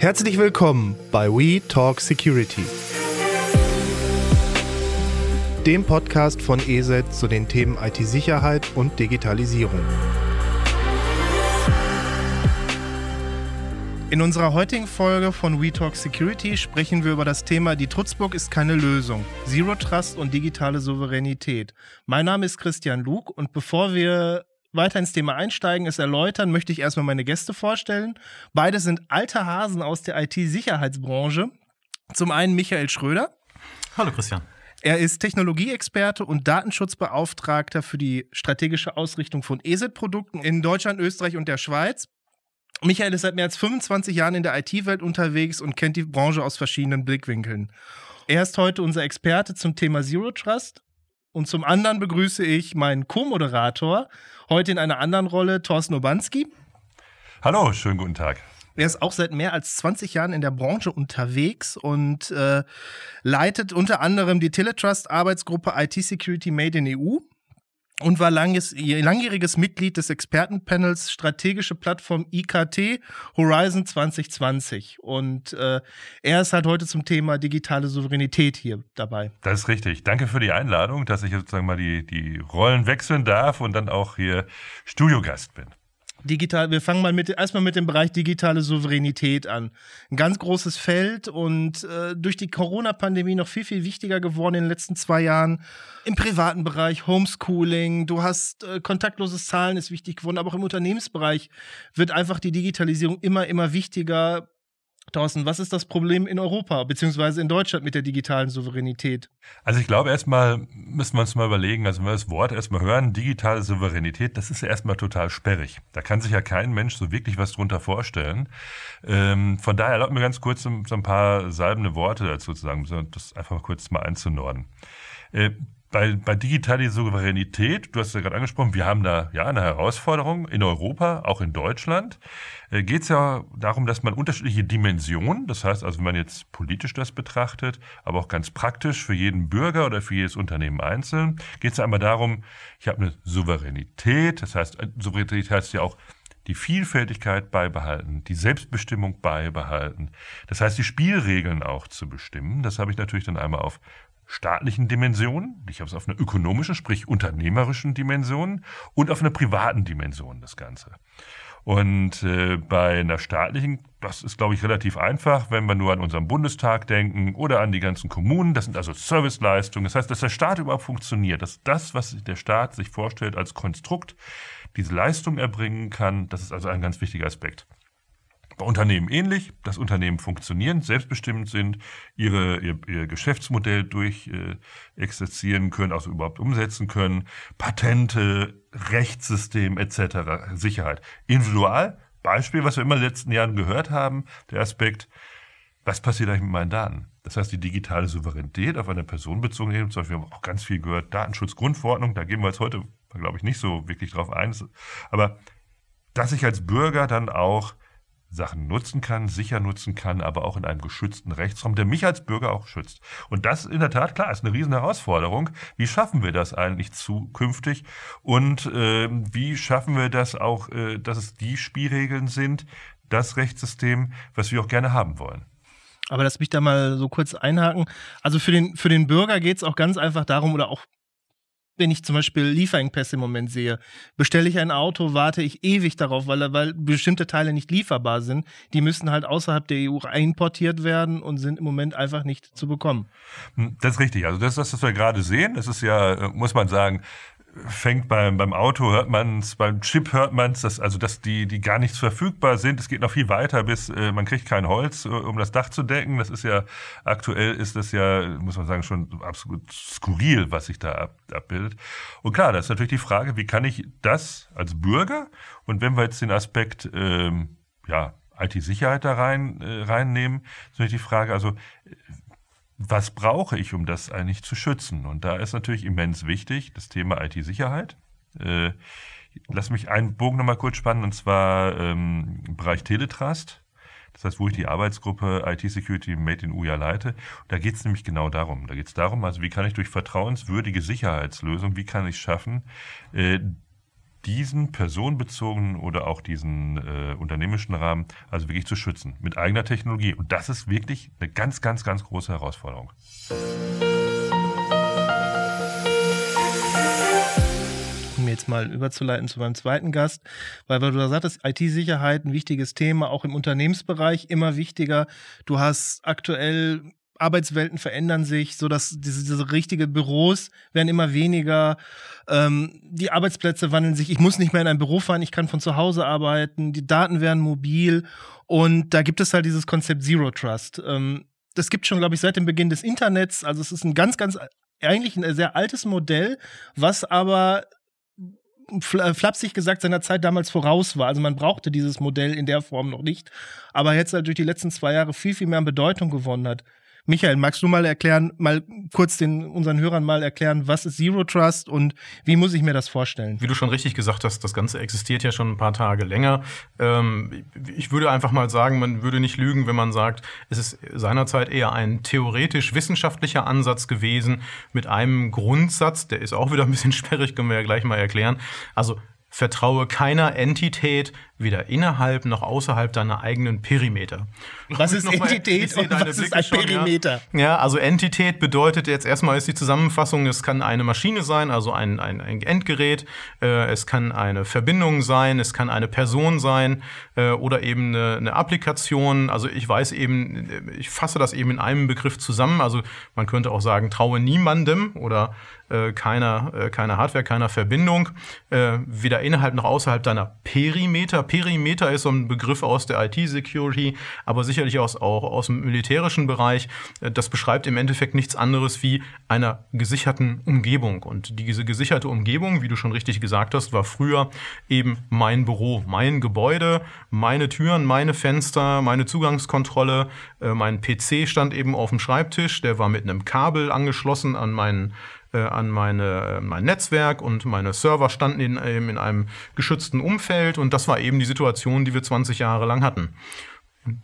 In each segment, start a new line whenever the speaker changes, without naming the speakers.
Herzlich willkommen bei We Talk Security, dem Podcast von ESET zu den Themen IT-Sicherheit und Digitalisierung. In unserer heutigen Folge von We Talk Security sprechen wir über das Thema Die Trutzburg ist keine Lösung. Zero Trust und digitale Souveränität. Mein Name ist Christian Luke und bevor wir weiter ins Thema einsteigen, es erläutern, möchte ich erstmal meine Gäste vorstellen. Beide sind alte Hasen aus der IT-Sicherheitsbranche. Zum einen Michael Schröder.
Hallo Christian.
Er ist Technologieexperte und Datenschutzbeauftragter für die strategische Ausrichtung von ESET-Produkten in Deutschland, Österreich und der Schweiz. Michael ist seit mehr als 25 Jahren in der IT-Welt unterwegs und kennt die Branche aus verschiedenen Blickwinkeln. Er ist heute unser Experte zum Thema Zero Trust. Und zum anderen begrüße ich meinen Co-Moderator, heute in einer anderen Rolle, Thorsten Obanski.
Hallo, schönen guten Tag.
Er ist auch seit mehr als 20 Jahren in der Branche unterwegs und äh, leitet unter anderem die Teletrust-Arbeitsgruppe IT Security Made in EU und war langes, langjähriges Mitglied des Expertenpanels Strategische Plattform IKT Horizon 2020. Und äh, er ist halt heute zum Thema digitale Souveränität hier dabei.
Das ist richtig. Danke für die Einladung, dass ich sozusagen mal die, die Rollen wechseln darf und dann auch hier Studiogast bin
digital, wir fangen mal mit, erstmal mit dem Bereich digitale Souveränität an. Ein ganz großes Feld und äh, durch die Corona-Pandemie noch viel, viel wichtiger geworden in den letzten zwei Jahren. Im privaten Bereich, Homeschooling, du hast äh, kontaktloses Zahlen ist wichtig geworden, aber auch im Unternehmensbereich wird einfach die Digitalisierung immer, immer wichtiger. Thorsten, was ist das Problem in Europa beziehungsweise in Deutschland mit der digitalen Souveränität?
Also ich glaube, erstmal müssen wir uns mal überlegen, also wenn wir das Wort erstmal hören, digitale Souveränität, das ist ja erstmal total sperrig. Da kann sich ja kein Mensch so wirklich was drunter vorstellen. Ähm, von daher erlaubt mir ganz kurz so ein paar salbende Worte dazu zu sagen, das einfach mal kurz mal einzunorden. Äh, bei, bei digitaler Souveränität, du hast ja gerade angesprochen, wir haben da ja eine Herausforderung in Europa, auch in Deutschland. Äh, Geht es ja darum, dass man unterschiedliche Dimensionen, das heißt also, wenn man jetzt politisch das betrachtet, aber auch ganz praktisch für jeden Bürger oder für jedes Unternehmen einzeln, geht es einmal darum, ich habe eine Souveränität, das heißt, Souveränität heißt ja auch, die Vielfältigkeit beibehalten, die Selbstbestimmung beibehalten. Das heißt, die Spielregeln auch zu bestimmen. Das habe ich natürlich dann einmal auf staatlichen Dimension, ich habe es auf einer ökonomischen, sprich unternehmerischen Dimension und auf einer privaten Dimension das Ganze. Und äh, bei einer staatlichen, das ist, glaube ich, relativ einfach, wenn wir nur an unseren Bundestag denken oder an die ganzen Kommunen. Das sind also Serviceleistungen. Das heißt, dass der Staat überhaupt funktioniert, dass das, was der Staat sich vorstellt als Konstrukt, diese Leistung erbringen kann. Das ist also ein ganz wichtiger Aspekt. Bei Unternehmen ähnlich. Das Unternehmen funktionieren, selbstbestimmt sind, ihre, ihr, ihr Geschäftsmodell durch äh, exerzieren können, also überhaupt umsetzen können. Patente, Rechtssystem etc., Sicherheit. Individual, Beispiel, was wir immer in den letzten Jahren gehört haben, der Aspekt, was passiert eigentlich mit meinen Daten? Das heißt, die digitale Souveränität auf eine personenbezogene Ebene, zum Beispiel haben wir auch ganz viel gehört, Datenschutzgrundverordnung, da gehen wir jetzt heute, glaube ich, nicht so wirklich drauf ein. Aber dass ich als Bürger dann auch Sachen nutzen kann, sicher nutzen kann, aber auch in einem geschützten Rechtsraum, der mich als Bürger auch schützt. Und das in der Tat, klar, ist eine riesen Herausforderung. Wie schaffen wir das eigentlich zukünftig? Und äh, wie schaffen wir das auch, äh, dass es die Spielregeln sind, das Rechtssystem, was wir auch gerne haben wollen?
Aber lass mich da mal so kurz einhaken. Also für den, für den Bürger geht es auch ganz einfach darum, oder auch wenn ich zum Beispiel Lieferengpässe im Moment sehe, bestelle ich ein Auto, warte ich ewig darauf, weil, weil bestimmte Teile nicht lieferbar sind. Die müssen halt außerhalb der EU importiert werden und sind im Moment einfach nicht zu bekommen.
Hm, das ist richtig. Also das, das was wir gerade sehen, das ist ja, äh, muss man sagen, fängt beim, beim Auto, hört man es, beim Chip hört man es, dass, also dass die, die gar nicht verfügbar sind. Es geht noch viel weiter, bis äh, man kriegt kein Holz, äh, um das Dach zu decken. Das ist ja, aktuell ist das ja, muss man sagen, schon absolut skurril, was sich da ab, abbildet. Und klar, da ist natürlich die Frage, wie kann ich das als Bürger und wenn wir jetzt den Aspekt, ähm, ja, IT-Sicherheit da rein, äh, reinnehmen, ist natürlich die Frage, also was brauche ich, um das eigentlich zu schützen? Und da ist natürlich immens wichtig das Thema IT-Sicherheit. Äh, lass mich einen Bogen nochmal kurz spannen, und zwar ähm, im Bereich Teletrust. Das heißt, wo ich die Arbeitsgruppe IT-Security Made in UJA leite. Da geht es nämlich genau darum. Da geht es darum, also wie kann ich durch vertrauenswürdige Sicherheitslösungen, wie kann ich schaffen, äh, diesen personenbezogenen oder auch diesen äh, unternehmischen Rahmen also wirklich zu schützen mit eigener Technologie. Und das ist wirklich eine ganz, ganz, ganz große Herausforderung.
um jetzt mal überzuleiten zu meinem zweiten Gast, weil, weil du da sagtest, IT-Sicherheit ein wichtiges Thema, auch im Unternehmensbereich immer wichtiger. Du hast aktuell Arbeitswelten verändern sich, so dass diese, diese richtige Büros werden immer weniger. Ähm, die Arbeitsplätze wandeln sich. Ich muss nicht mehr in ein Büro fahren, ich kann von zu Hause arbeiten. Die Daten werden mobil und da gibt es halt dieses Konzept Zero Trust. Ähm, das gibt schon, glaube ich, seit dem Beginn des Internets. Also es ist ein ganz, ganz eigentlich ein sehr altes Modell, was aber flapsig gesagt seiner Zeit damals voraus war. Also man brauchte dieses Modell in der Form noch nicht, aber jetzt halt durch die letzten zwei Jahre viel, viel mehr an Bedeutung gewonnen hat. Michael, magst du mal erklären, mal kurz den unseren Hörern mal erklären, was ist Zero Trust und wie muss ich mir das vorstellen?
Wie du schon richtig gesagt hast, das Ganze existiert ja schon ein paar Tage länger. Ähm, ich würde einfach mal sagen, man würde nicht lügen, wenn man sagt, es ist seinerzeit eher ein theoretisch-wissenschaftlicher Ansatz gewesen mit einem Grundsatz, der ist auch wieder ein bisschen sperrig, können wir ja gleich mal erklären. Also vertraue keiner Entität, weder innerhalb noch außerhalb deiner eigenen Perimeter.
Was ist Entität und was ist ein Perimeter?
Ja. ja. also Entität bedeutet jetzt erstmal ist die Zusammenfassung, es kann eine Maschine sein, also ein, ein, ein Endgerät, äh, es kann eine Verbindung sein, es kann eine Person sein äh, oder eben eine, eine Applikation. Also ich weiß eben, ich fasse das eben in einem Begriff zusammen. Also man könnte auch sagen, traue niemandem oder äh, keiner, äh, keiner Hardware, keiner Verbindung, äh, weder innerhalb noch außerhalb deiner Perimeter. Perimeter ist so ein Begriff aus der IT-Security, aber sicherlich aus, auch aus dem militärischen Bereich. Äh, das beschreibt im Endeffekt nichts anderes wie einer gesicherten Umgebung. Und diese gesicherte Umgebung, wie du schon richtig gesagt hast, war früher eben mein Büro, mein Gebäude, meine Türen, meine Fenster, meine Zugangskontrolle. Äh, mein PC stand eben auf dem Schreibtisch, der war mit einem Kabel angeschlossen an meinen an meine, äh, mein Netzwerk und meine Server standen in, in einem geschützten Umfeld und das war eben die Situation, die wir 20 Jahre lang hatten.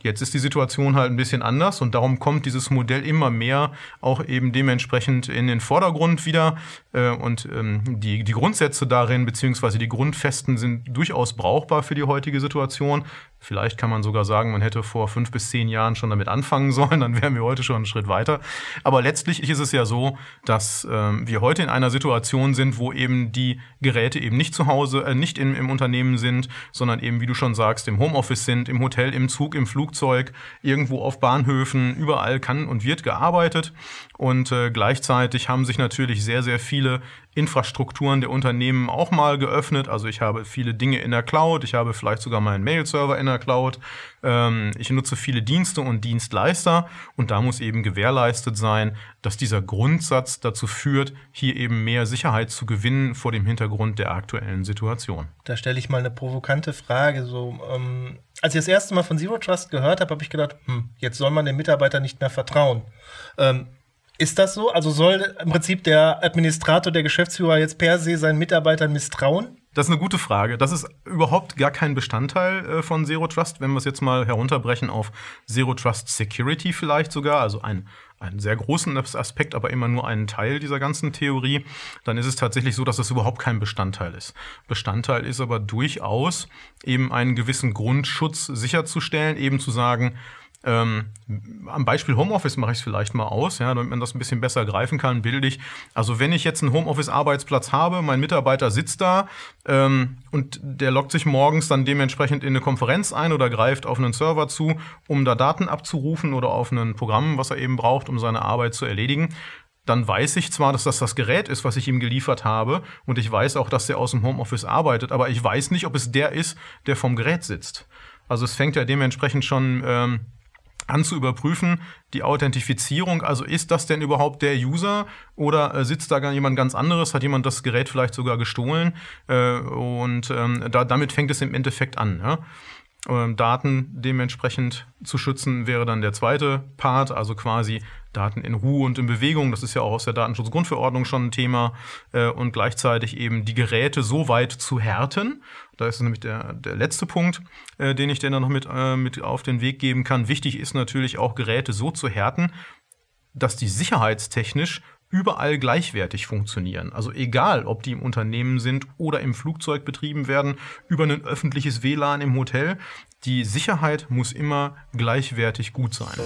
Jetzt ist die Situation halt ein bisschen anders und darum kommt dieses Modell immer mehr auch eben dementsprechend in den Vordergrund wieder. Äh, und ähm, die, die Grundsätze darin, beziehungsweise die Grundfesten sind durchaus brauchbar für die heutige Situation. Vielleicht kann man sogar sagen, man hätte vor fünf bis zehn Jahren schon damit anfangen sollen, dann wären wir heute schon einen Schritt weiter. Aber letztlich ist es ja so, dass ähm, wir heute in einer Situation sind, wo eben die Geräte eben nicht zu Hause, äh, nicht im, im Unternehmen sind, sondern eben, wie du schon sagst, im Homeoffice sind, im Hotel, im Zug, im Flugzeug, irgendwo auf Bahnhöfen, überall kann und wird gearbeitet. Und äh, gleichzeitig haben sich natürlich sehr, sehr viele Infrastrukturen der Unternehmen auch mal geöffnet. Also ich habe viele Dinge in der Cloud, ich habe vielleicht sogar meinen Mail-Server in der Cloud. Ähm, ich nutze viele Dienste und Dienstleister und da muss eben gewährleistet sein, dass dieser Grundsatz dazu führt, hier eben mehr Sicherheit zu gewinnen vor dem Hintergrund der aktuellen Situation.
Da stelle ich mal eine provokante Frage. So, ähm, als ich das erste Mal von Zero Trust gehört habe, habe ich gedacht, hm, jetzt soll man dem Mitarbeiter nicht mehr vertrauen. Ähm, ist das so? Also soll im Prinzip der Administrator, der Geschäftsführer jetzt per se seinen Mitarbeitern misstrauen?
Das ist eine gute Frage. Das ist überhaupt gar kein Bestandteil äh, von Zero Trust, wenn wir es jetzt mal herunterbrechen auf Zero Trust Security vielleicht sogar, also ein einen sehr großen Aspekt, aber immer nur einen Teil dieser ganzen Theorie, dann ist es tatsächlich so, dass es überhaupt kein Bestandteil ist. Bestandteil ist aber durchaus eben einen gewissen Grundschutz sicherzustellen, eben zu sagen, ähm, am Beispiel Homeoffice mache ich es vielleicht mal aus, ja, damit man das ein bisschen besser greifen kann, bildlich. Also wenn ich jetzt einen Homeoffice-Arbeitsplatz habe, mein Mitarbeiter sitzt da ähm, und der loggt sich morgens dann dementsprechend in eine Konferenz ein oder greift auf einen Server zu, um da Daten abzurufen oder auf ein Programm, was er eben braucht, um seine Arbeit zu erledigen, dann weiß ich zwar, dass das das Gerät ist, was ich ihm geliefert habe, und ich weiß auch, dass der aus dem Homeoffice arbeitet, aber ich weiß nicht, ob es der ist, der vom Gerät sitzt. Also es fängt ja dementsprechend schon ähm, an zu überprüfen, die Authentifizierung, also ist das denn überhaupt der User oder äh, sitzt da jemand ganz anderes, hat jemand das Gerät vielleicht sogar gestohlen äh, und ähm, da, damit fängt es im Endeffekt an. Ja? Ähm, Daten dementsprechend zu schützen wäre dann der zweite Part, also quasi Daten in Ruhe und in Bewegung. Das ist ja auch aus der Datenschutzgrundverordnung schon ein Thema. Äh, und gleichzeitig eben die Geräte so weit zu härten. Da ist nämlich der, der letzte Punkt, äh, den ich dir dann noch mit, äh, mit auf den Weg geben kann. Wichtig ist natürlich auch Geräte so zu härten, dass die sicherheitstechnisch überall gleichwertig funktionieren. Also egal, ob die im Unternehmen sind oder im Flugzeug betrieben werden, über ein öffentliches WLAN im Hotel, die Sicherheit muss immer gleichwertig gut sein.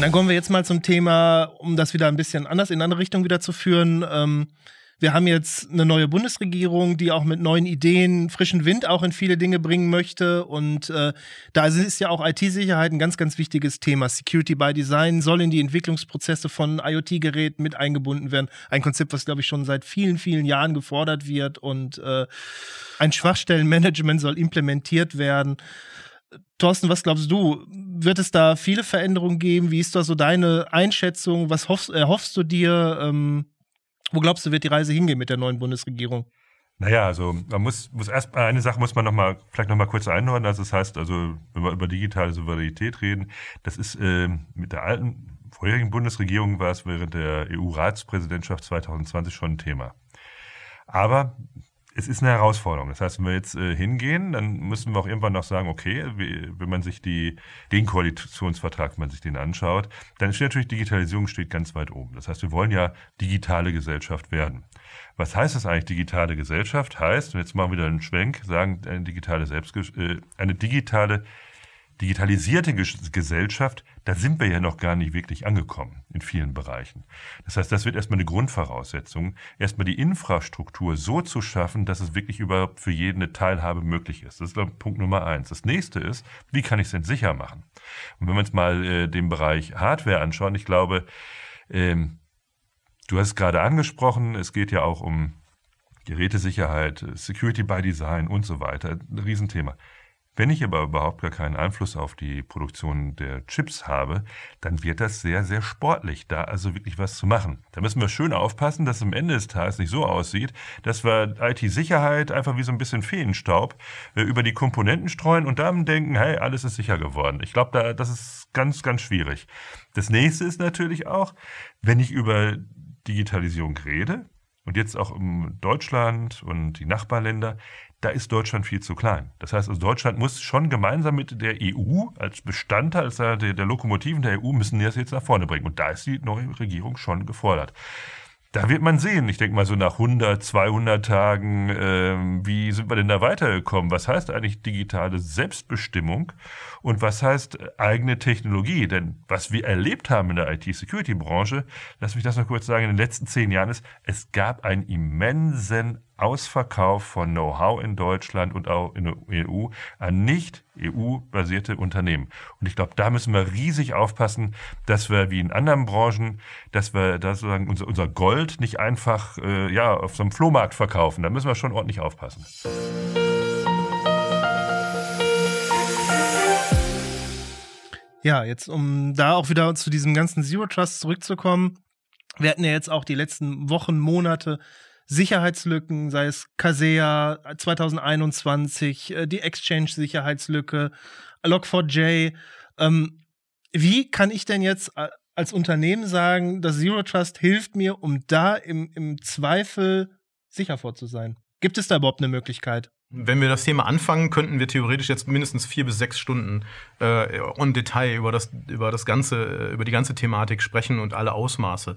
Dann kommen wir jetzt mal zum Thema, um das wieder ein bisschen anders in eine andere Richtung wieder zu führen. Ähm, wir haben jetzt eine neue Bundesregierung, die auch mit neuen Ideen frischen Wind auch in viele Dinge bringen möchte. Und äh, da ist ja auch IT-Sicherheit ein ganz, ganz wichtiges Thema. Security by Design soll in die Entwicklungsprozesse von IoT-Geräten mit eingebunden werden. Ein Konzept, was, glaube ich, schon seit vielen, vielen Jahren gefordert wird. Und äh, ein Schwachstellenmanagement soll implementiert werden. Thorsten, was glaubst du? Wird es da viele Veränderungen geben? Wie ist da so deine Einschätzung? Was hoffst, erhoffst du dir? Ähm, wo glaubst du, wird die Reise hingehen mit der neuen Bundesregierung?
Naja, also man muss, muss erst eine Sache muss man noch mal, vielleicht noch mal kurz einordnen. Also das heißt, also wenn wir über digitale Souveränität reden, das ist äh, mit der alten vorherigen Bundesregierung war es während der EU-Ratspräsidentschaft 2020 schon ein Thema. Aber es ist eine Herausforderung. Das heißt, wenn wir jetzt äh, hingehen, dann müssen wir auch irgendwann noch sagen, okay, wie, wenn man sich die, den Koalitionsvertrag, wenn man sich den anschaut, dann steht natürlich Digitalisierung steht ganz weit oben. Das heißt, wir wollen ja digitale Gesellschaft werden. Was heißt das eigentlich, digitale Gesellschaft? Heißt, jetzt machen wir wieder einen Schwenk, sagen, eine digitale Selbstges äh, eine digitale digitalisierte Gesellschaft, da sind wir ja noch gar nicht wirklich angekommen in vielen Bereichen. Das heißt, das wird erstmal eine Grundvoraussetzung, erstmal die Infrastruktur so zu schaffen, dass es wirklich überhaupt für jeden eine Teilhabe möglich ist. Das ist Punkt Nummer eins. Das nächste ist, wie kann ich es denn sicher machen? Und wenn wir uns mal äh, den Bereich Hardware anschauen, ich glaube, ähm, du hast es gerade angesprochen, es geht ja auch um Gerätesicherheit, Security by Design und so weiter. Ein Riesenthema. Wenn ich aber überhaupt gar keinen Einfluss auf die Produktion der Chips habe, dann wird das sehr, sehr sportlich, da also wirklich was zu machen. Da müssen wir schön aufpassen, dass es am Ende des Tages nicht so aussieht, dass wir IT-Sicherheit einfach wie so ein bisschen Feenstaub äh, über die Komponenten streuen und dann denken, hey, alles ist sicher geworden. Ich glaube, da, das ist ganz, ganz schwierig. Das nächste ist natürlich auch, wenn ich über Digitalisierung rede, und jetzt auch in Deutschland und die Nachbarländer, da ist Deutschland viel zu klein. Das heißt, also Deutschland muss schon gemeinsam mit der EU als Bestandteil als der, der Lokomotiven der EU müssen das jetzt nach vorne bringen. Und da ist die neue Regierung schon gefordert. Da wird man sehen. Ich denke mal so nach 100, 200 Tagen, äh, wie sind wir denn da weitergekommen? Was heißt eigentlich digitale Selbstbestimmung und was heißt eigene Technologie? Denn was wir erlebt haben in der IT-Security-Branche, lass mich das noch kurz sagen, in den letzten zehn Jahren ist, es gab einen immensen Ausverkauf von Know-how in Deutschland und auch in der EU an nicht EU-basierte Unternehmen. Und ich glaube, da müssen wir riesig aufpassen, dass wir wie in anderen Branchen, dass wir da sozusagen unser, unser Gold nicht einfach äh, ja, auf so einem Flohmarkt verkaufen. Da müssen wir schon ordentlich aufpassen.
Ja, jetzt um da auch wieder zu diesem ganzen Zero Trust zurückzukommen. Wir hatten ja jetzt auch die letzten Wochen, Monate Sicherheitslücken, sei es Casea 2021, äh, die Exchange-Sicherheitslücke, Log4j. Ähm, wie kann ich denn jetzt äh, als Unternehmen sagen, dass Zero Trust hilft mir, um da im, im Zweifel sicher vor zu sein? Gibt es da überhaupt eine Möglichkeit?
Wenn wir das Thema anfangen, könnten wir theoretisch jetzt mindestens vier bis sechs Stunden äh, on Detail über das, über das ganze, äh, über die ganze Thematik sprechen und alle Ausmaße.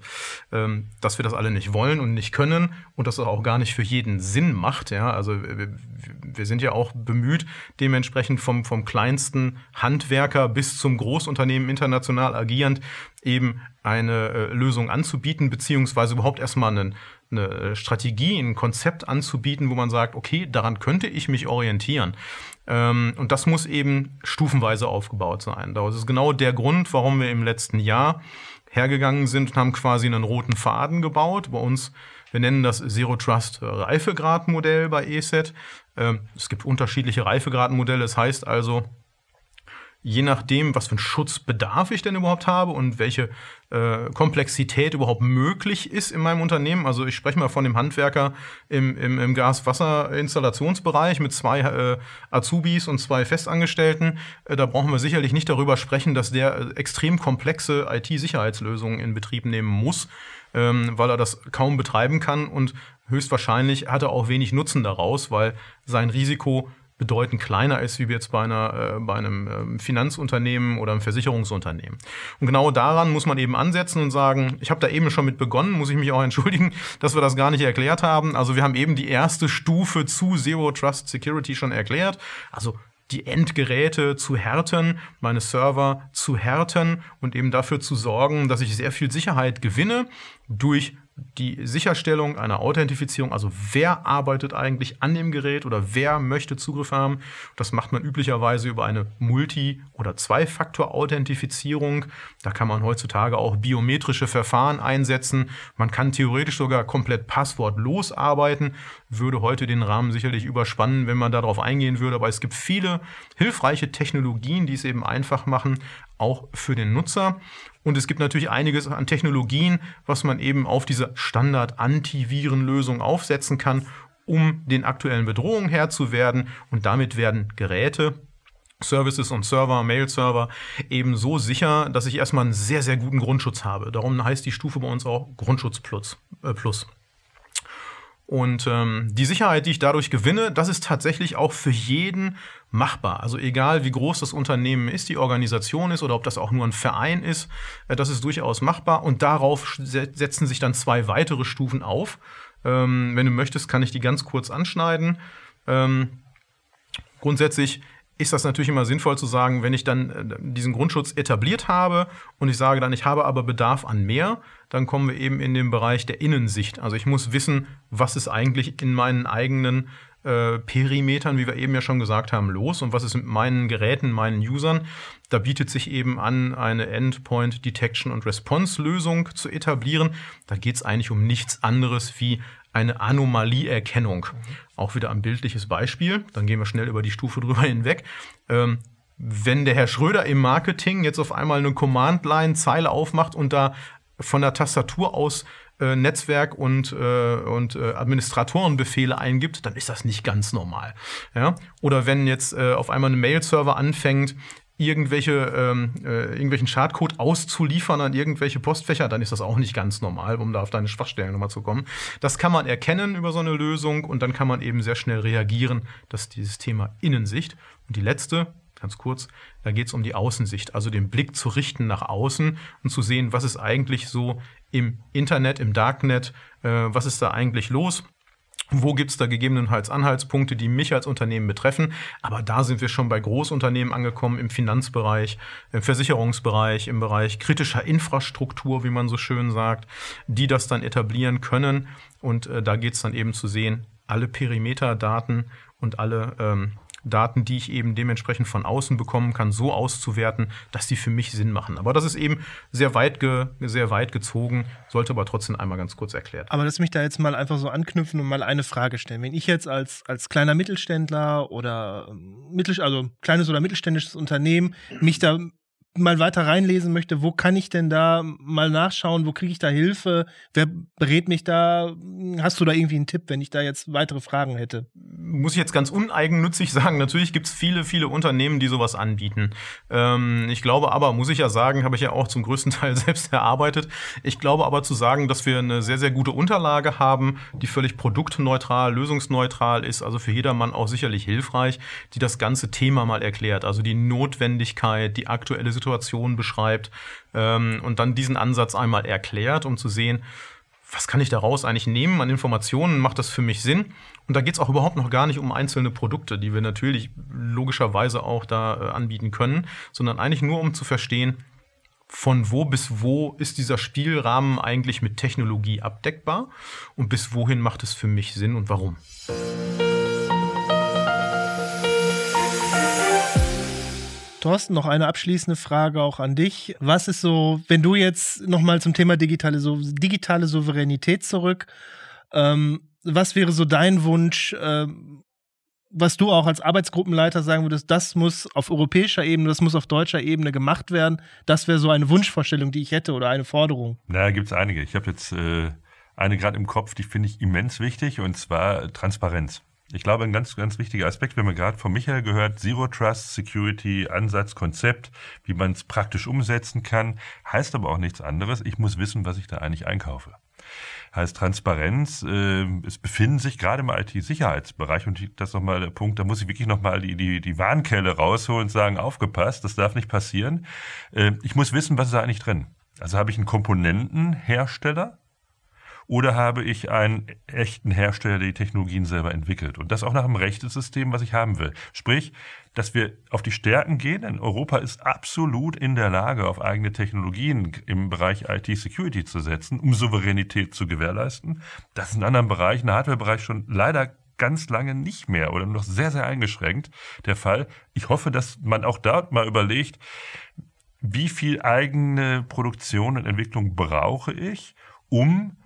Ähm, dass wir das alle nicht wollen und nicht können und das auch gar nicht für jeden Sinn macht. Ja, also wir, wir sind ja auch bemüht, dementsprechend vom, vom kleinsten Handwerker bis zum Großunternehmen international agierend eben eine äh, Lösung anzubieten, beziehungsweise überhaupt erstmal einen eine äh, Strategie, ein Konzept anzubieten, wo man sagt, okay, daran könnte ich mich orientieren. Ähm, und das muss eben stufenweise aufgebaut sein. Das ist genau der Grund, warum wir im letzten Jahr hergegangen sind und haben quasi einen roten Faden gebaut. Bei uns, wir nennen das Zero Trust Reifegradmodell bei ESET. Ähm, es gibt unterschiedliche Reifegradmodelle. Das heißt also, je nachdem, was für einen Schutzbedarf ich denn überhaupt habe und welche äh, Komplexität überhaupt möglich ist in meinem Unternehmen. Also ich spreche mal von dem Handwerker im, im, im Gas-Wasser-Installationsbereich mit zwei äh, Azubis und zwei Festangestellten. Äh, da brauchen wir sicherlich nicht darüber sprechen, dass der äh, extrem komplexe IT-Sicherheitslösungen in Betrieb nehmen muss, ähm, weil er das kaum betreiben kann und höchstwahrscheinlich hat er auch wenig Nutzen daraus, weil sein Risiko bedeutend kleiner ist, wie jetzt bei, einer, äh, bei einem ähm, Finanzunternehmen oder einem Versicherungsunternehmen. Und genau daran muss man eben ansetzen und sagen, ich habe da eben schon mit begonnen, muss ich mich auch entschuldigen, dass wir das gar nicht erklärt haben. Also wir haben eben die erste Stufe zu Zero Trust Security schon erklärt. Also die Endgeräte zu härten, meine Server zu härten und eben dafür zu sorgen, dass ich sehr viel Sicherheit gewinne durch die Sicherstellung einer Authentifizierung, also wer arbeitet eigentlich an dem Gerät oder wer möchte Zugriff haben. Das macht man üblicherweise über eine Multi- oder Zwei-Faktor-Authentifizierung. Da kann man heutzutage auch biometrische Verfahren einsetzen. Man kann theoretisch sogar komplett passwortlos arbeiten. Würde heute den Rahmen sicherlich überspannen, wenn man darauf eingehen würde. Aber es gibt viele hilfreiche Technologien, die es eben einfach machen, auch für den Nutzer. Und es gibt natürlich einiges an Technologien, was man eben auf diese Standard-Antivirenlösung aufsetzen kann, um den aktuellen Bedrohungen Herr zu werden. Und damit werden Geräte, Services und Server, Mail-Server eben so sicher, dass ich erstmal einen sehr, sehr guten Grundschutz habe. Darum heißt die Stufe bei uns auch Grundschutz Plus. Äh, Plus. Und ähm, die Sicherheit, die ich dadurch gewinne, das ist tatsächlich auch für jeden machbar. Also egal, wie groß das Unternehmen ist, die Organisation ist oder ob das auch nur ein Verein ist, äh, das ist durchaus machbar. Und darauf setzen sich dann zwei weitere Stufen auf. Ähm, wenn du möchtest, kann ich die ganz kurz anschneiden. Ähm, grundsätzlich ist das natürlich immer sinnvoll zu sagen, wenn ich dann äh, diesen Grundschutz etabliert habe und ich sage dann, ich habe aber Bedarf an mehr, dann kommen wir eben in den Bereich der Innensicht. Also ich muss wissen, was ist eigentlich in meinen eigenen äh, Perimetern, wie wir eben ja schon gesagt haben, los und was ist mit meinen Geräten, meinen Usern. Da bietet sich eben an, eine Endpoint Detection und Response Lösung zu etablieren. Da geht es eigentlich um nichts anderes wie eine Anomalieerkennung. Auch wieder ein bildliches Beispiel. Dann gehen wir schnell über die Stufe drüber hinweg. Ähm, wenn der Herr Schröder im Marketing jetzt auf einmal eine Command-Line-Zeile aufmacht und da von der Tastatur aus äh, Netzwerk und, äh, und äh, Administratorenbefehle eingibt, dann ist das nicht ganz normal. Ja? Oder wenn jetzt äh, auf einmal ein Mail-Server anfängt, irgendwelche, ähm, äh, irgendwelchen Schadcode auszuliefern an irgendwelche Postfächer, dann ist das auch nicht ganz normal, um da auf deine Schwachstellen nochmal zu kommen. Das kann man erkennen über so eine Lösung und dann kann man eben sehr schnell reagieren. Das ist dieses Thema Innensicht. Und die letzte, ganz kurz, da geht es um die Außensicht, also den Blick zu richten nach außen und zu sehen, was ist eigentlich so im Internet, im Darknet, äh, was ist da eigentlich los wo gibt es da gegebenenfalls Anhaltspunkte, die mich als Unternehmen betreffen? Aber da sind wir schon bei Großunternehmen angekommen, im Finanzbereich, im Versicherungsbereich, im Bereich kritischer Infrastruktur, wie man so schön sagt, die das dann etablieren können. Und äh, da geht es dann eben zu sehen, alle Perimeterdaten und alle ähm, Daten, die ich eben dementsprechend von außen bekommen kann, so auszuwerten, dass die für mich Sinn machen. Aber das ist eben sehr weit, ge, sehr weit gezogen, sollte aber trotzdem einmal ganz kurz erklärt.
Aber lass mich da jetzt mal einfach so anknüpfen und mal eine Frage stellen. Wenn ich jetzt als, als kleiner Mittelständler oder ähm, mittel, also kleines oder mittelständisches Unternehmen mich da mal weiter reinlesen möchte, wo kann ich denn da mal nachschauen, wo kriege ich da Hilfe, wer berät mich da? Hast du da irgendwie einen Tipp, wenn ich da jetzt weitere Fragen hätte?
Muss ich jetzt ganz uneigennützig sagen, natürlich gibt es viele, viele Unternehmen, die sowas anbieten. Ähm, ich glaube aber, muss ich ja sagen, habe ich ja auch zum größten Teil selbst erarbeitet. Ich glaube aber zu sagen, dass wir eine sehr, sehr gute Unterlage haben, die völlig produktneutral, lösungsneutral ist, also für jedermann auch sicherlich hilfreich, die das ganze Thema mal erklärt, also die Notwendigkeit, die aktuelle Situation Situation beschreibt ähm, und dann diesen Ansatz einmal erklärt, um zu sehen, was kann ich daraus eigentlich nehmen an Informationen, macht das für mich Sinn? Und da geht es auch überhaupt noch gar nicht um einzelne Produkte, die wir natürlich logischerweise auch da äh, anbieten können, sondern eigentlich nur um zu verstehen, von wo bis wo ist dieser Spielrahmen eigentlich mit Technologie abdeckbar und bis wohin macht es für mich Sinn und warum.
Thorsten, noch eine abschließende Frage auch an dich. Was ist so, wenn du jetzt nochmal zum Thema digitale, so, digitale Souveränität zurück, ähm, was wäre so dein Wunsch, ähm, was du auch als Arbeitsgruppenleiter sagen würdest, das muss auf europäischer Ebene, das muss auf deutscher Ebene gemacht werden. Das wäre so eine Wunschvorstellung, die ich hätte oder eine Forderung.
Na, gibt es einige. Ich habe jetzt äh, eine gerade im Kopf, die finde ich immens wichtig, und zwar Transparenz. Ich glaube, ein ganz, ganz wichtiger Aspekt, wir haben gerade von Michael gehört, Zero Trust, Security, Ansatz, Konzept, wie man es praktisch umsetzen kann, heißt aber auch nichts anderes. Ich muss wissen, was ich da eigentlich einkaufe. Heißt Transparenz, äh, es befinden sich gerade im IT-Sicherheitsbereich und das ist nochmal der Punkt, da muss ich wirklich nochmal die, die, die Warnkelle rausholen und sagen, aufgepasst, das darf nicht passieren. Äh, ich muss wissen, was ist da eigentlich drin. Also habe ich einen Komponentenhersteller, oder habe ich einen echten Hersteller, der die Technologien selber entwickelt? Und das auch nach einem Rechtesystem, was ich haben will. Sprich, dass wir auf die Stärken gehen, denn Europa ist absolut in der Lage, auf eigene Technologien im Bereich IT-Security zu setzen, um Souveränität zu gewährleisten. Das ist in anderen Bereichen, im Hardware-Bereich schon leider ganz lange nicht mehr oder noch sehr, sehr eingeschränkt der Fall. Ich hoffe, dass man auch dort mal überlegt, wie viel eigene Produktion und Entwicklung brauche ich, um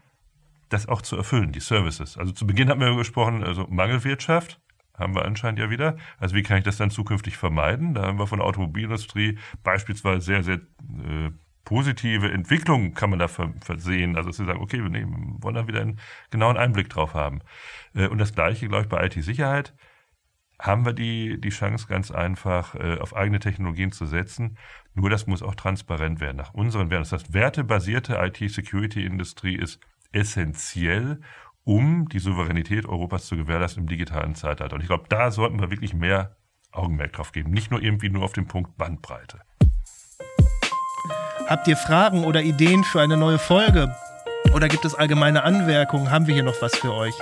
das auch zu erfüllen, die Services. Also zu Beginn haben wir gesprochen, also Mangelwirtschaft haben wir anscheinend ja wieder. Also wie kann ich das dann zukünftig vermeiden? Da haben wir von der Automobilindustrie beispielsweise sehr, sehr äh, positive Entwicklungen kann man da versehen. Also sie sagen, okay, wir nehmen, wollen da wieder einen genauen Einblick drauf haben. Äh, und das gleiche, glaube ich, bei IT-Sicherheit haben wir die, die Chance ganz einfach äh, auf eigene Technologien zu setzen. Nur das muss auch transparent werden. Nach unseren Werten. Das heißt, wertebasierte IT-Security-Industrie ist essentiell, um die Souveränität Europas zu gewährleisten im digitalen Zeitalter. Und ich glaube, da sollten wir wirklich mehr Augenmerk drauf geben. Nicht nur irgendwie nur auf den Punkt Bandbreite.
Habt ihr Fragen oder Ideen für eine neue Folge? Oder gibt es allgemeine Anmerkungen? Haben wir hier noch was für euch?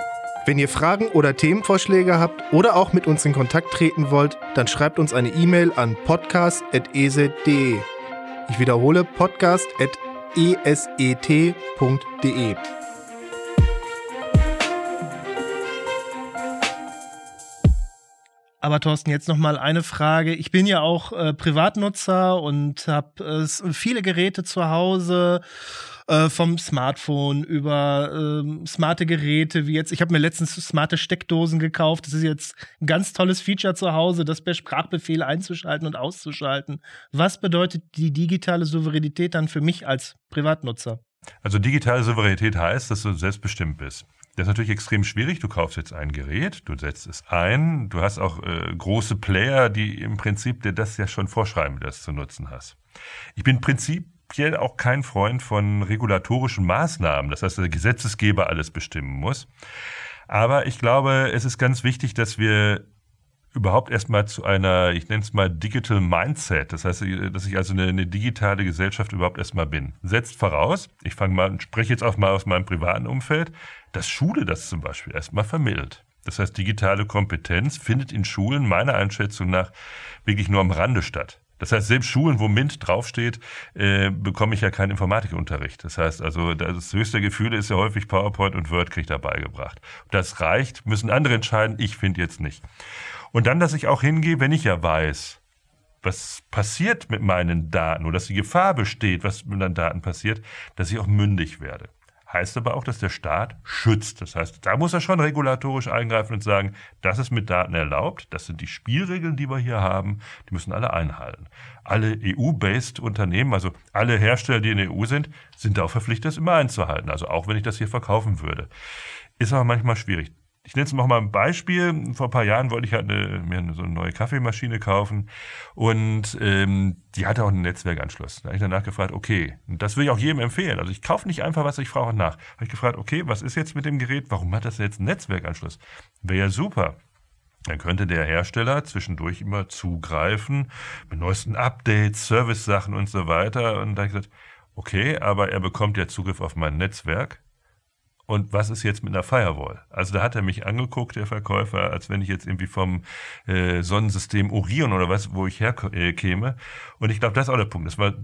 Wenn ihr Fragen oder Themenvorschläge habt oder auch mit uns in Kontakt treten wollt, dann schreibt uns eine E-Mail an podcast.eset.de. Ich wiederhole podcast.eset.de.
Aber Thorsten, jetzt noch mal eine Frage. Ich bin ja auch äh, Privatnutzer und habe äh, viele Geräte zu Hause äh, vom Smartphone über äh, smarte Geräte, wie jetzt, ich habe mir letztens smarte Steckdosen gekauft. Das ist jetzt ein ganz tolles Feature zu Hause, das per Sprachbefehl einzuschalten und auszuschalten. Was bedeutet die digitale Souveränität dann für mich als Privatnutzer?
Also digitale Souveränität heißt, dass du selbstbestimmt bist. Das ist natürlich extrem schwierig. Du kaufst jetzt ein Gerät, du setzt es ein. Du hast auch äh, große Player, die im Prinzip dir das ja schon vorschreiben, das zu nutzen hast. Ich bin prinzipiell auch kein Freund von regulatorischen Maßnahmen. Das heißt, der Gesetzesgeber alles bestimmen muss. Aber ich glaube, es ist ganz wichtig, dass wir überhaupt erstmal zu einer, ich nenne es mal Digital Mindset, das heißt, dass ich also eine, eine digitale Gesellschaft überhaupt erstmal bin. Setzt voraus, ich fange mal, spreche jetzt auch mal aus meinem privaten Umfeld, dass Schule das zum Beispiel erstmal vermittelt. Das heißt, digitale Kompetenz findet in Schulen meiner Einschätzung nach wirklich nur am Rande statt. Das heißt, selbst Schulen, wo MINT draufsteht, äh, bekomme ich ja keinen Informatikunterricht. Das heißt also, das höchste Gefühl ist ja häufig PowerPoint und Word kriegt dabei gebracht. Das reicht, müssen andere entscheiden, ich finde jetzt nicht. Und dann, dass ich auch hingehe, wenn ich ja weiß, was passiert mit meinen Daten oder dass die Gefahr besteht, was mit meinen Daten passiert, dass ich auch mündig werde heißt aber auch, dass der Staat schützt. Das heißt, da muss er schon regulatorisch eingreifen und sagen, das ist mit Daten erlaubt, das sind die Spielregeln, die wir hier haben, die müssen alle einhalten. Alle EU-based Unternehmen, also alle Hersteller, die in der EU sind, sind auch verpflichtet, das immer einzuhalten. Also auch wenn ich das hier verkaufen würde. Ist aber manchmal schwierig ich nenne es noch mal ein Beispiel. Vor ein paar Jahren wollte ich halt eine, mir so eine neue Kaffeemaschine kaufen und ähm, die hatte auch einen Netzwerkanschluss. Da habe ich danach gefragt, okay, das will ich auch jedem empfehlen. Also ich kaufe nicht einfach, was ich brauche nach. Habe ich gefragt, okay, was ist jetzt mit dem Gerät? Warum hat das jetzt einen Netzwerkanschluss? Wäre ja super. Dann könnte der Hersteller zwischendurch immer zugreifen mit neuesten Updates, Service-Sachen und so weiter. Und da habe ich gesagt, okay, aber er bekommt ja Zugriff auf mein Netzwerk und was ist jetzt mit einer Firewall? Also da hat er mich angeguckt, der Verkäufer, als wenn ich jetzt irgendwie vom äh, Sonnensystem Orion oder was, wo ich herkäme. Äh, und ich glaube, das ist auch der Punkt. Das war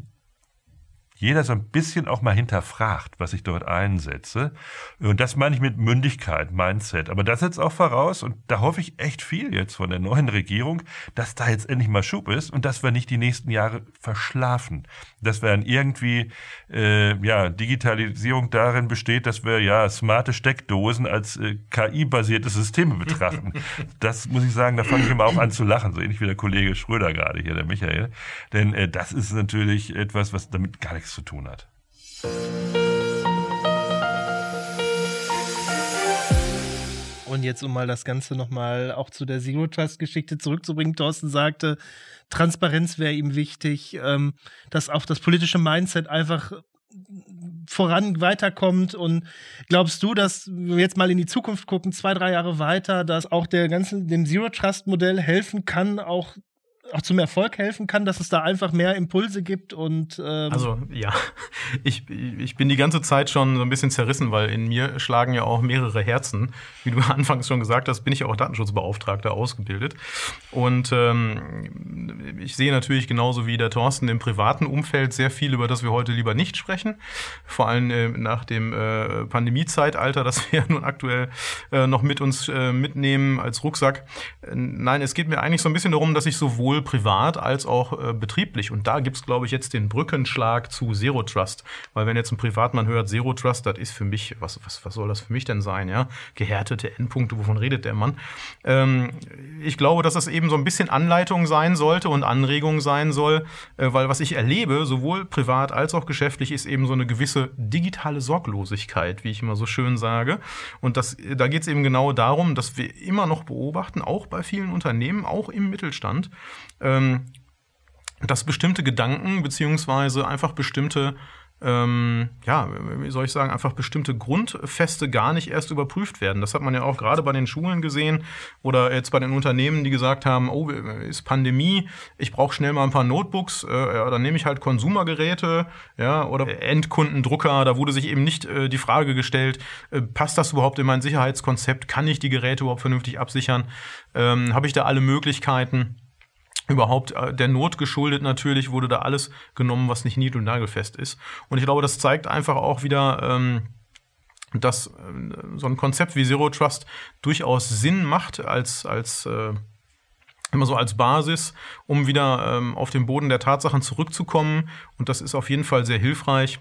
jeder so ein bisschen auch mal hinterfragt, was ich dort einsetze. Und das meine ich mit Mündigkeit, Mindset. Aber das setzt auch voraus, und da hoffe ich echt viel jetzt von der neuen Regierung, dass da jetzt endlich mal Schub ist und dass wir nicht die nächsten Jahre verschlafen. Dass wir dann irgendwie, äh, ja, Digitalisierung darin besteht, dass wir ja smarte Steckdosen als äh, KI-basierte Systeme betrachten. das muss ich sagen, da fange ich immer auch an zu lachen, so ähnlich wie der Kollege Schröder gerade hier, der Michael. Denn äh, das ist natürlich etwas, was damit gar nichts zu tun hat.
Und jetzt, um mal das Ganze nochmal auch zu der Zero Trust-Geschichte zurückzubringen, Thorsten sagte, Transparenz wäre ihm wichtig, ähm, dass auch das politische Mindset einfach voran weiterkommt. Und glaubst du, dass wir jetzt mal in die Zukunft gucken, zwei, drei Jahre weiter, dass auch der ganze, dem Zero Trust Modell helfen kann, auch auch zum Erfolg helfen kann, dass es da einfach mehr Impulse gibt und
ähm also ja, ich, ich bin die ganze Zeit schon so ein bisschen zerrissen, weil in mir schlagen ja auch mehrere Herzen. Wie du anfangs schon gesagt hast, bin ich ja auch Datenschutzbeauftragter ausgebildet und ähm, ich sehe natürlich genauso wie der Thorsten im privaten Umfeld sehr viel, über das wir heute lieber nicht sprechen, vor allem äh, nach dem äh, Pandemiezeitalter, das wir ja nun aktuell äh, noch mit uns äh, mitnehmen als Rucksack. Nein, es geht mir eigentlich so ein bisschen darum, dass ich sowohl privat als auch äh, betrieblich. Und da gibt's glaube ich, jetzt den Brückenschlag zu Zero Trust. Weil wenn jetzt ein Privatmann hört, Zero Trust, das ist für mich, was, was, was soll das für mich denn sein? Ja? Gehärtete Endpunkte, wovon redet der Mann? Ähm, ich glaube, dass das eben so ein bisschen Anleitung sein sollte und Anregung sein soll, äh, weil was ich erlebe, sowohl privat als auch geschäftlich, ist eben so eine gewisse digitale Sorglosigkeit, wie ich immer so schön sage. Und das, da geht es eben genau darum, dass wir immer noch beobachten, auch bei vielen Unternehmen, auch im Mittelstand, ähm, dass bestimmte Gedanken beziehungsweise einfach bestimmte ähm, ja, wie soll ich sagen, einfach bestimmte Grundfeste gar nicht erst überprüft werden. Das hat man ja auch gerade bei den Schulen gesehen oder jetzt bei den Unternehmen, die gesagt haben, oh, ist Pandemie, ich brauche schnell mal ein paar Notebooks, äh, dann nehme ich halt Konsumergeräte, ja, oder Endkundendrucker, da wurde sich eben nicht äh, die Frage gestellt, äh, passt das überhaupt in mein Sicherheitskonzept, kann ich die Geräte überhaupt vernünftig absichern, ähm, habe ich da alle Möglichkeiten? Überhaupt äh, der Not geschuldet natürlich wurde da alles genommen, was nicht nied- und nagelfest ist. Und ich glaube, das zeigt einfach auch wieder, ähm, dass äh, so ein Konzept wie Zero Trust durchaus Sinn macht als, als äh, immer so als Basis, um wieder ähm, auf den Boden der Tatsachen zurückzukommen. Und das ist auf jeden Fall sehr hilfreich.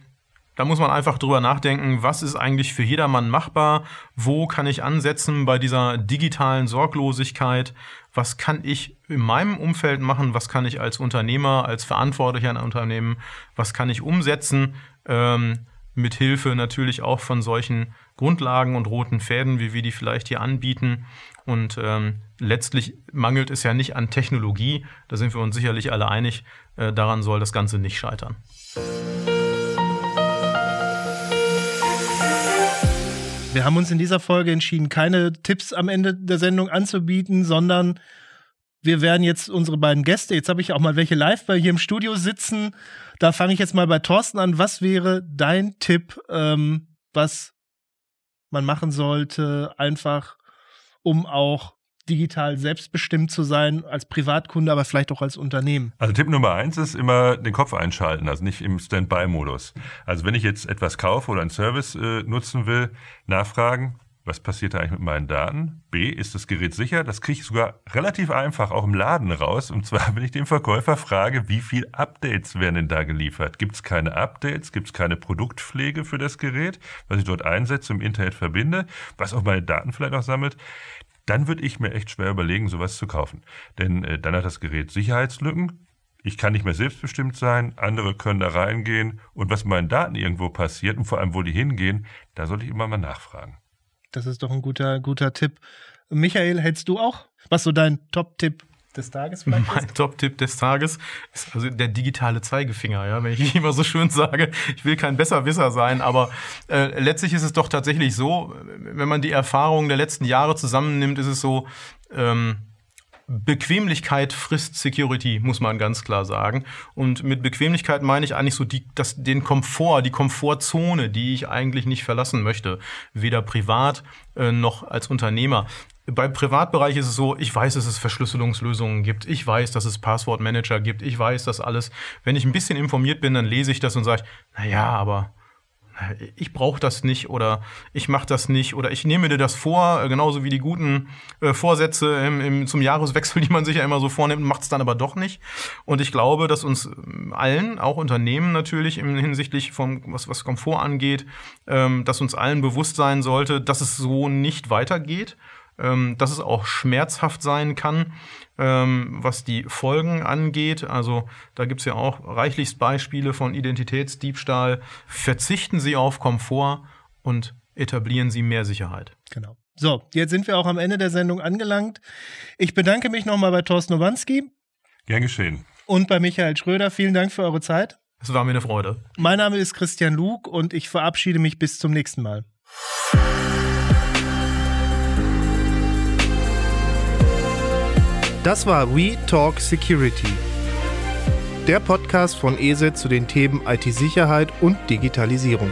Da muss man einfach drüber nachdenken, was ist eigentlich für jedermann machbar, wo kann ich ansetzen bei dieser digitalen Sorglosigkeit, was kann ich in meinem Umfeld machen, was kann ich als Unternehmer, als Verantwortlicher ein Unternehmen, was kann ich umsetzen, ähm, mit Hilfe natürlich auch von solchen Grundlagen und roten Fäden, wie wir die vielleicht hier anbieten. Und ähm, letztlich mangelt es ja nicht an Technologie, da sind wir uns sicherlich alle einig, äh, daran soll das Ganze nicht scheitern.
Wir haben uns in dieser Folge entschieden, keine Tipps am Ende der Sendung anzubieten, sondern wir werden jetzt unsere beiden Gäste, jetzt habe ich auch mal welche live bei hier im Studio sitzen. Da fange ich jetzt mal bei Thorsten an. Was wäre dein Tipp, ähm, was man machen sollte, einfach um auch digital selbstbestimmt zu sein, als Privatkunde, aber vielleicht auch als Unternehmen?
Also Tipp Nummer eins ist immer den Kopf einschalten, also nicht im Standby-Modus. Also wenn ich jetzt etwas kaufe oder einen Service äh, nutzen will, nachfragen, was passiert da eigentlich mit meinen Daten? B, ist das Gerät sicher? Das kriege ich sogar relativ einfach auch im Laden raus. Und zwar, wenn ich den Verkäufer frage, wie viel Updates werden denn da geliefert? Gibt es keine Updates? Gibt es keine Produktpflege für das Gerät, was ich dort einsetze, im Internet verbinde, was auch meine Daten vielleicht auch sammelt? Dann würde ich mir echt schwer überlegen, sowas zu kaufen. Denn äh, dann hat das Gerät Sicherheitslücken. Ich kann nicht mehr selbstbestimmt sein, andere können da reingehen und was mit meinen Daten irgendwo passiert und vor allem, wo die hingehen, da sollte ich immer mal nachfragen.
Das ist doch ein guter, guter Tipp. Michael, hältst du auch? Was so dein Top-Tipp des Tages
vielleicht Mein Top-Tipp des Tages ist also der digitale Zeigefinger, ja, wenn ich immer so schön sage, ich will kein Besserwisser sein, aber äh, letztlich ist es doch tatsächlich so, wenn man die Erfahrungen der letzten Jahre zusammennimmt, ist es so, ähm, Bequemlichkeit frisst Security, muss man ganz klar sagen. Und mit Bequemlichkeit meine ich eigentlich so die, das, den Komfort, die Komfortzone, die ich eigentlich nicht verlassen möchte. Weder privat äh, noch als Unternehmer. Beim Privatbereich ist es so, ich weiß, dass es Verschlüsselungslösungen gibt, ich weiß, dass es Passwortmanager gibt, ich weiß das alles. Wenn ich ein bisschen informiert bin, dann lese ich das und sage, naja, aber ich brauche das nicht oder ich mache das nicht oder ich nehme dir das vor, genauso wie die guten äh, Vorsätze im, im, zum Jahreswechsel, die man sich ja immer so vornimmt, macht es dann aber doch nicht. Und ich glaube, dass uns allen, auch Unternehmen natürlich im hinsichtlich vom was, was Komfort angeht, ähm, dass uns allen bewusst sein sollte, dass es so nicht weitergeht ähm, dass es auch schmerzhaft sein kann, ähm, was die Folgen angeht. Also da gibt es ja auch reichlichst Beispiele von Identitätsdiebstahl. Verzichten Sie auf Komfort und etablieren Sie mehr Sicherheit.
Genau. So, jetzt sind wir auch am Ende der Sendung angelangt. Ich bedanke mich nochmal bei Thorsten Nowanski.
Gern geschehen.
Und bei Michael Schröder. Vielen Dank für eure Zeit.
Es war mir eine Freude.
Mein Name ist Christian Luke und ich verabschiede mich bis zum nächsten Mal.
Das war We Talk Security. Der Podcast von ESET zu den Themen IT-Sicherheit und Digitalisierung.